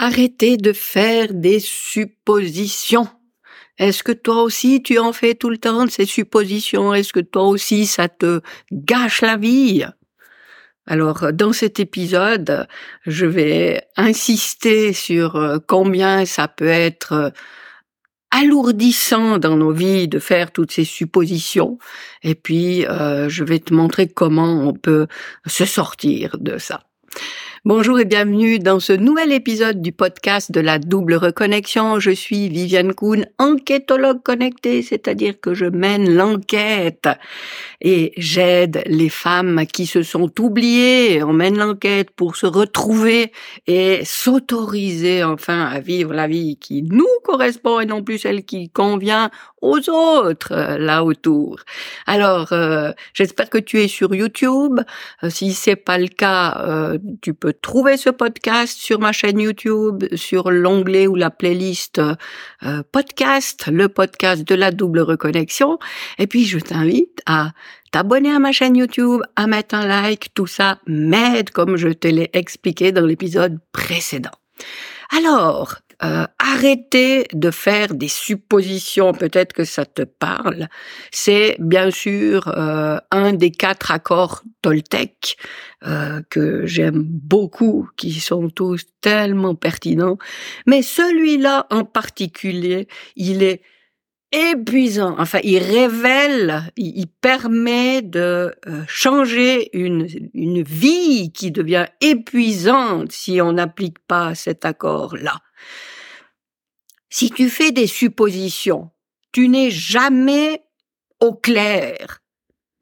Arrêtez de faire des suppositions. Est-ce que toi aussi tu en fais tout le temps ces suppositions? Est-ce que toi aussi ça te gâche la vie? Alors, dans cet épisode, je vais insister sur euh, combien ça peut être euh, alourdissant dans nos vies de faire toutes ces suppositions. Et puis, euh, je vais te montrer comment on peut se sortir de ça. Bonjour et bienvenue dans ce nouvel épisode du podcast de la double reconnexion. Je suis Viviane Kuhn, enquêtologue connectée, c'est-à-dire que je mène l'enquête et j'aide les femmes qui se sont oubliées. On mène l'enquête pour se retrouver et s'autoriser enfin à vivre la vie qui nous correspond et non plus celle qui convient aux autres euh, là autour. Alors, euh, j'espère que tu es sur YouTube. Euh, si c'est pas le cas, tu peux trouver ce podcast sur ma chaîne YouTube, sur l'onglet ou la playlist euh, podcast, le podcast de la double reconnexion. Et puis, je t'invite à t'abonner à ma chaîne YouTube, à mettre un like, tout ça m'aide comme je te l'ai expliqué dans l'épisode précédent. Alors, euh, arrêtez de faire des suppositions, peut-être que ça te parle. C'est bien sûr euh, un des quatre accords Toltec euh, que j'aime beaucoup, qui sont tous tellement pertinents. Mais celui-là en particulier, il est épuisant. Enfin, il révèle, il, permet de euh, changer une, une vie qui devient épuisante si on n'applique pas cet accord-là. Si tu fais des suppositions, tu n'es jamais au clair.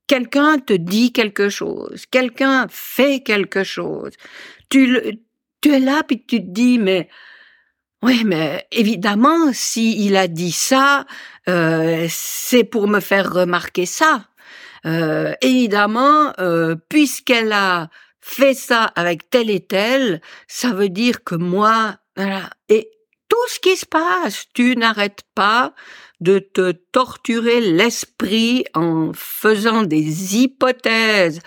Quelqu'un te dit quelque chose, quelqu'un fait quelque chose. Tu, tu es là puis tu te dis mais oui, mais évidemment, si il a dit ça, euh, c'est pour me faire remarquer ça. Euh, évidemment, euh, puisqu'elle a fait ça avec tel et tel, ça veut dire que moi, voilà. Et tout ce qui se passe, tu n'arrêtes pas de te torturer l'esprit en faisant des hypothèses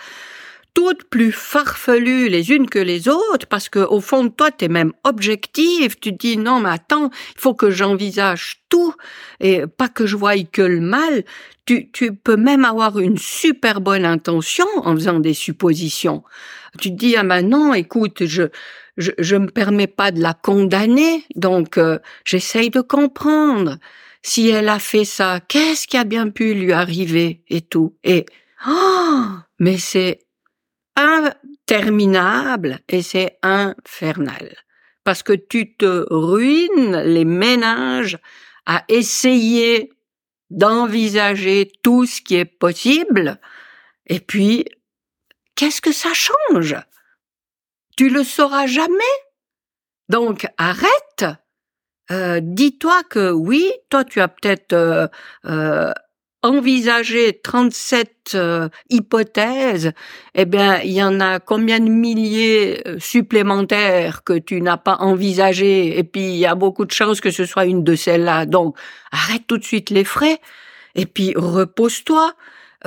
toutes plus farfelues les unes que les autres, parce que au fond de toi, tu es même objectif, tu te dis non mais attends, il faut que j'envisage tout, et pas que je voie que le mal, tu, tu peux même avoir une super bonne intention en faisant des suppositions. Tu te dis ah ben non, écoute, je je, je me permets pas de la condamner, donc euh, j'essaye de comprendre si elle a fait ça, qu'est-ce qui a bien pu lui arriver et tout? Et oh, mais c'est interminable et c'est infernal. Parce que tu te ruines les ménages à essayer d'envisager tout ce qui est possible. Et puis, qu'est-ce que ça change? Tu le sauras jamais. Donc, arrête. Euh, dis-toi que oui, toi tu as peut-être euh, euh, envisager 37 euh, hypothèses, eh bien, il y en a combien de milliers euh, supplémentaires que tu n'as pas envisagé? Et puis il y a beaucoup de chances que ce soit une de celles-là. Donc, arrête tout de suite les frais et puis repose-toi,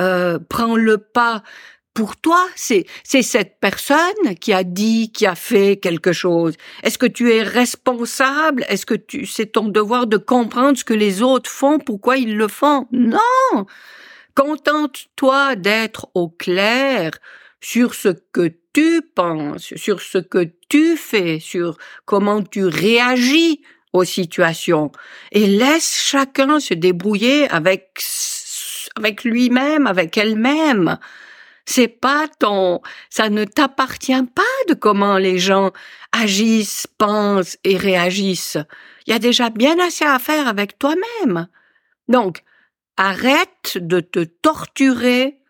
euh, prends le pas pour toi, c'est c'est cette personne qui a dit, qui a fait quelque chose. Est-ce que tu es responsable? Est-ce que tu c'est ton devoir de comprendre ce que les autres font, pourquoi ils le font? Non. Contente-toi d'être au clair sur ce que tu penses, sur ce que tu fais, sur comment tu réagis aux situations et laisse chacun se débrouiller avec avec lui-même, avec elle-même. C'est pas ton, ça ne t'appartient pas de comment les gens agissent, pensent et réagissent. Il y a déjà bien assez à faire avec toi-même. Donc, arrête de te torturer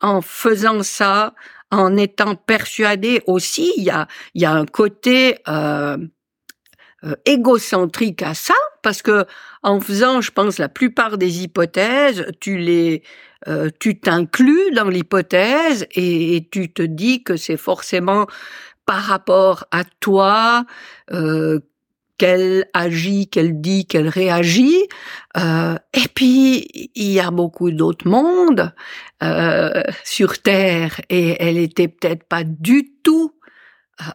en faisant ça, en étant persuadé aussi. Il y a, il y a un côté euh, euh, égocentrique à ça, parce que en faisant, je pense, la plupart des hypothèses, tu les euh, tu t'inclus dans l'hypothèse et, tu te dis que c'est forcément par rapport à toi euh, qu'elle agit, qu'elle dit, qu'elle réagit. Euh, et puis, il y a beaucoup d'autres mondes sur Terre et elle était peut-être pas du tout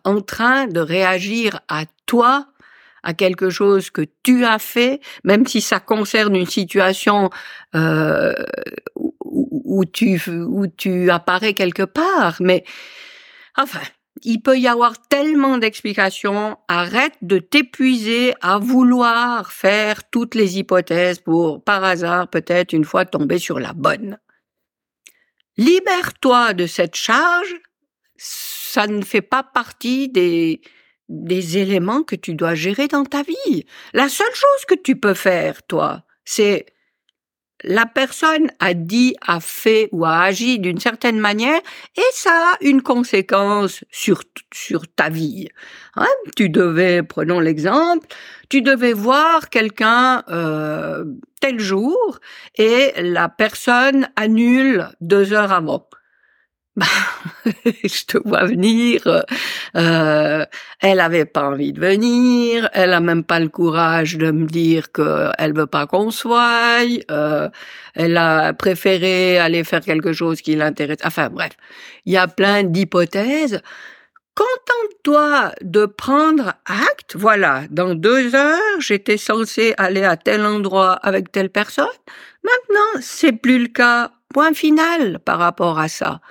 en train de réagir à toi à quelque chose que tu as fait, même si ça concerne une situation euh, où, tu où tu apparais quelque part. Mais enfin, il peut y avoir tellement d'explications. Arrête de t'épuiser à vouloir faire toutes les hypothèses pour, par hasard, peut-être une fois tomber sur la bonne. Libère-toi de cette charge. Ça ne fait pas partie des, des éléments que tu dois gérer dans ta vie. La seule chose que tu peux faire, toi, c'est la personne a dit, a fait ou a agi d'une certaine manière et ça a une conséquence sur, sur ta vie. Hein? Tu devais, prenons l'exemple, tu devais voir quelqu'un euh, tel jour et la personne annule deux heures avant. Bah, je te vois venir. Euh, elle avait pas envie de venir. Elle a même pas le courage de me dire qu'elle veut pas qu'on soit. Euh, elle a préféré aller faire quelque chose qui l'intéresse. Enfin bref, il y a plein d'hypothèses. Contente-toi de prendre acte. Voilà, dans deux heures, j'étais censé aller à tel endroit avec telle personne. Maintenant, c'est plus le cas. Point final par rapport à ça.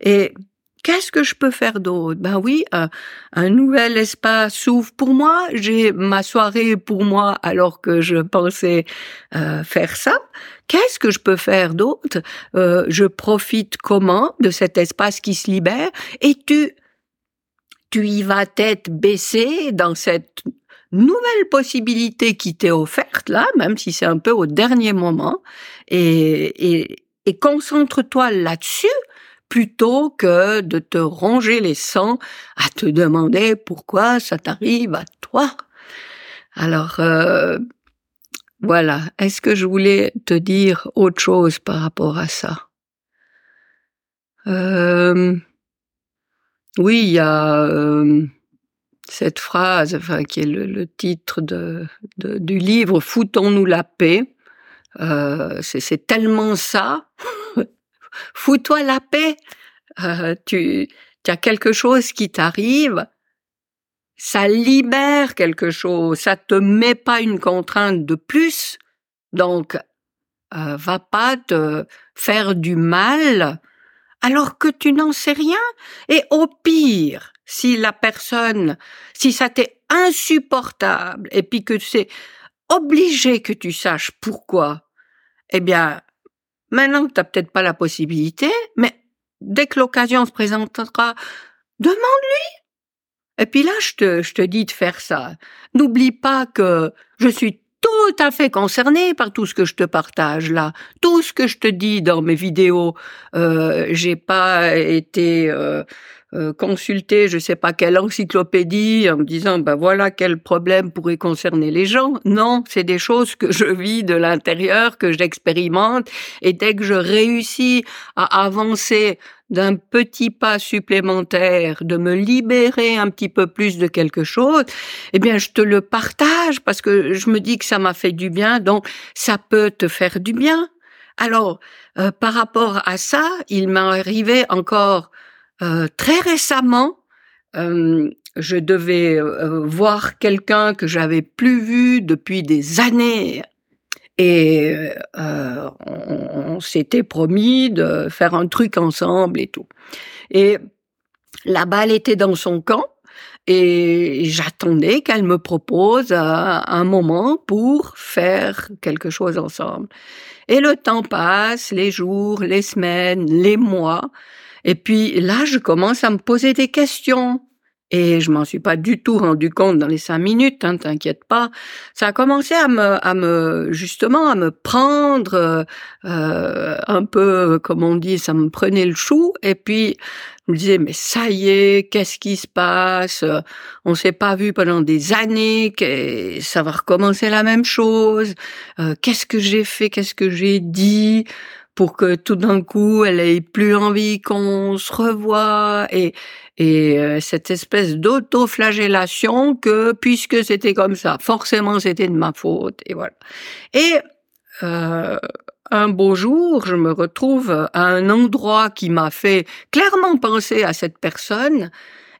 Et qu'est-ce que je peux faire d'autre? Ben oui, un, nouvel espace s'ouvre pour moi. J'ai ma soirée pour moi alors que je pensais euh, faire ça. Qu'est-ce que je peux faire d'autre? Euh, Je profite comment de cet espace qui se libère? Et tu, tu y vas tête baissée dans cette nouvelle possibilité qui t'est offerte là, même si c'est un peu au dernier moment, et, et, et concentre-toi là-dessus plutôt que de te ronger les sangs à te demander pourquoi ça t'arrive à toi. Alors, euh, voilà, est-ce que je voulais te dire autre chose par rapport à ça? Euh, Oui, il y a euh, cette phrase, enfin, qui est le, titre de, du livre Foutons-nous la paix. c'est tellement ça fous-toi la paix. Euh, tu, as quelque chose qui t'arrive, ça libère quelque chose, ça te met pas une contrainte de plus, donc euh, va pas te faire du mal alors que tu n'en sais rien. Et au pire, si la personne, si ça t'est insupportable et puis que c'est obligé que tu saches pourquoi, eh bien, Maintenant, tu n'as peut-être pas la possibilité, mais dès que l'occasion se présentera, demande-lui. Et puis là, je te, je te dis de faire ça. N'oublie pas que je suis tout à fait concerné par tout ce que je te partage là, tout ce que je te dis dans mes vidéos. Euh, j'ai pas été euh, euh, consulter je sais pas quelle encyclopédie en me disant ben voilà quel problème pourrait concerner les gens. Non, c'est des choses que je vis de l'intérieur, que j'expérimente et dès que je réussis à avancer d'un petit pas supplémentaire, de me libérer un petit peu plus de quelque chose, eh bien, je te le partage parce que je me dis que ça m'a fait du bien, donc ça peut te faire du bien. Alors, euh, par rapport à ça, il m'est arrivé encore euh, très récemment, euh, je devais euh, voir quelqu'un que j'avais plus vu depuis des années. Et on, on s'était promis de faire un truc ensemble et tout. Et la balle était dans son camp et j'attendais qu'elle me propose un moment pour faire quelque chose ensemble. Et le temps passe, les jours, les semaines, les mois, et puis là, je commence à me poser des questions. Et je m'en suis pas du tout rendu compte dans les cinq minutes, hein, t'inquiète pas. Ça a commencé à me, à me, justement, à me prendre euh, un peu, comme on dit, ça me prenait le chou. Et puis, je me disais, mais ça y est, qu'est-ce qui se passe? On s'est pas vu pendant des années, ça va recommencer la même chose. Euh, qu'est-ce que j'ai fait? Qu'est-ce que j'ai dit? Pour que tout d'un coup elle ait plus envie qu'on se revoie et et euh, cette espèce d'auto-flagellation que puisque c'était comme ça, forcément c'était de ma faute et voilà. Et euh, un beau jour, je me retrouve à un endroit qui m'a fait clairement penser à cette personne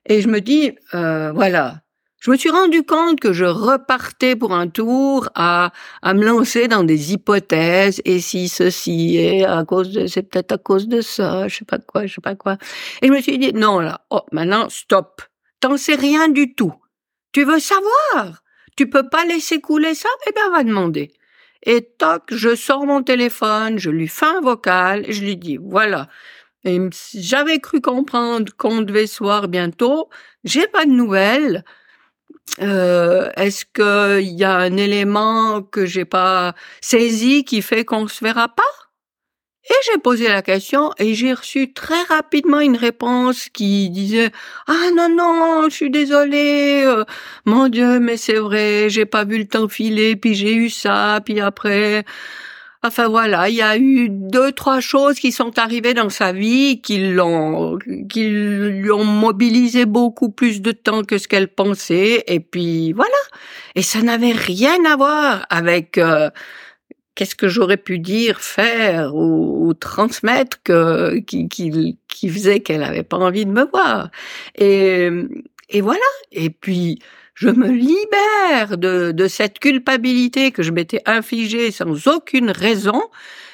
et je me dis euh, voilà, je me suis rendu compte que je repartais pour un tour à, à me lancer dans des hypothèses et si ceci est à cause de c'est peut-être à cause de ça, je sais pas quoi, je sais pas quoi. Et je me suis dit non là, oh maintenant stop. T'en sais rien du tout. Tu veux savoir? Tu peux pas laisser couler ça? Eh bien va demander. Et toc, je sors mon téléphone, je lui fais un vocal, je lui dis voilà. J'avais cru comprendre qu'on devait se voir bientôt. J'ai pas de nouvelles. Euh, Est-ce qu'il y a un élément que j'ai pas saisi qui fait qu'on se verra pas? Et j'ai posé la question et j'ai reçu très rapidement une réponse qui disait ah non non je suis désolée euh, mon Dieu mais c'est vrai j'ai pas vu le temps filer puis j'ai eu ça puis après Enfin voilà, il y a eu deux, trois choses qui sont arrivées dans sa vie qui l'ont, qui lui ont mobilisé beaucoup plus de temps que ce qu'elle pensait. Et puis voilà. Et ça n'avait rien à voir avec euh, qu'est-ce que j'aurais pu dire, faire ou, transmettre qui, qui, qui faisait qu'elle avait pas envie de me voir. Et et voilà. Et puis je me libère de, de cette culpabilité que je m'étais infligée sans aucune raison,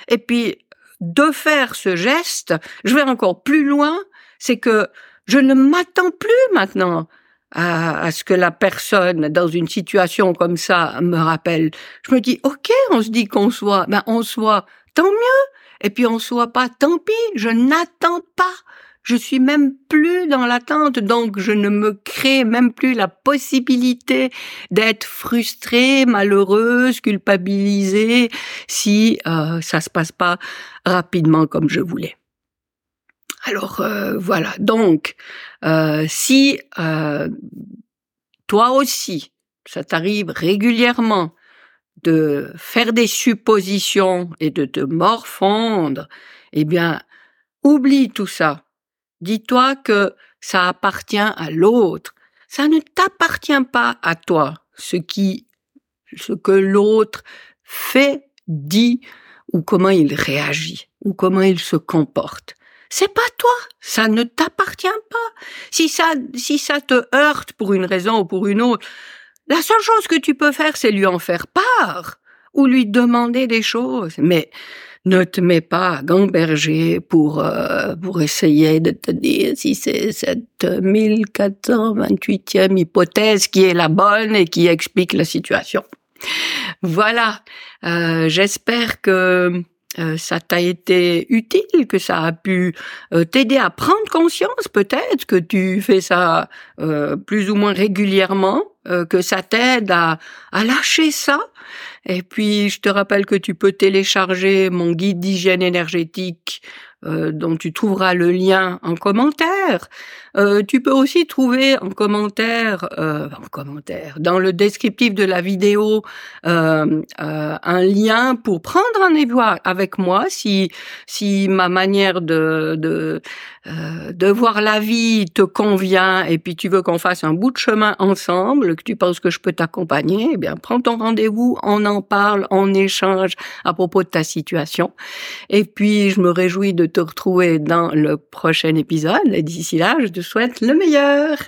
et puis de faire ce geste, je vais encore plus loin, c'est que je ne m'attends plus maintenant à, à, ce que la personne dans une situation comme ça me rappelle. Je me dis, ok, on se dit qu'on soit, ben on soit, tant mieux. Et puis on soit pas, tant pis, je n'attends pas je suis même plus dans l'attente, donc je ne me crée même plus la possibilité d'être frustrée, malheureuse, culpabilisée si euh, ça se passe pas rapidement comme je voulais. Alors euh, voilà, donc euh, si euh, toi aussi, ça t'arrive régulièrement de faire des suppositions et de te morfondre, eh bien, oublie tout ça. Dis-toi que ça appartient à l'autre. Ça ne t'appartient pas à toi, ce qui, ce que l'autre fait, dit, ou comment il réagit, ou comment il se comporte. C'est pas toi, ça ne t'appartient pas. Si ça, si ça te heurte pour une raison ou pour une autre, la seule chose que tu peux faire, c'est lui en faire part, ou lui demander des choses. Mais ne te mets pas à gamberger pour, euh, pour essayer de te dire si c'est cette 1428e hypothèse qui est la bonne et qui explique la situation. Voilà, euh, j'espère que euh, ça t'a été utile, que ça a pu euh, t'aider à prendre conscience peut-être que tu fais ça euh, plus ou moins régulièrement, que ça t'aide à, à lâcher ça. Et puis je te rappelle que tu peux télécharger mon guide d'hygiène énergétique euh, dont tu trouveras le lien en commentaire. Euh, tu peux aussi trouver en commentaire, euh, en commentaire, dans le descriptif de la vidéo, euh, euh, un lien pour prendre un évoix avec moi si si ma manière de de de voir la vie te convient et puis tu veux qu'on fasse un bout de chemin ensemble, que tu penses que je peux t'accompagner, eh bien prends ton rendez-vous, on en parle, on échange à propos de ta situation. Et puis je me réjouis de te retrouver dans le prochain épisode. Et d'ici là, je te souhaite le meilleur.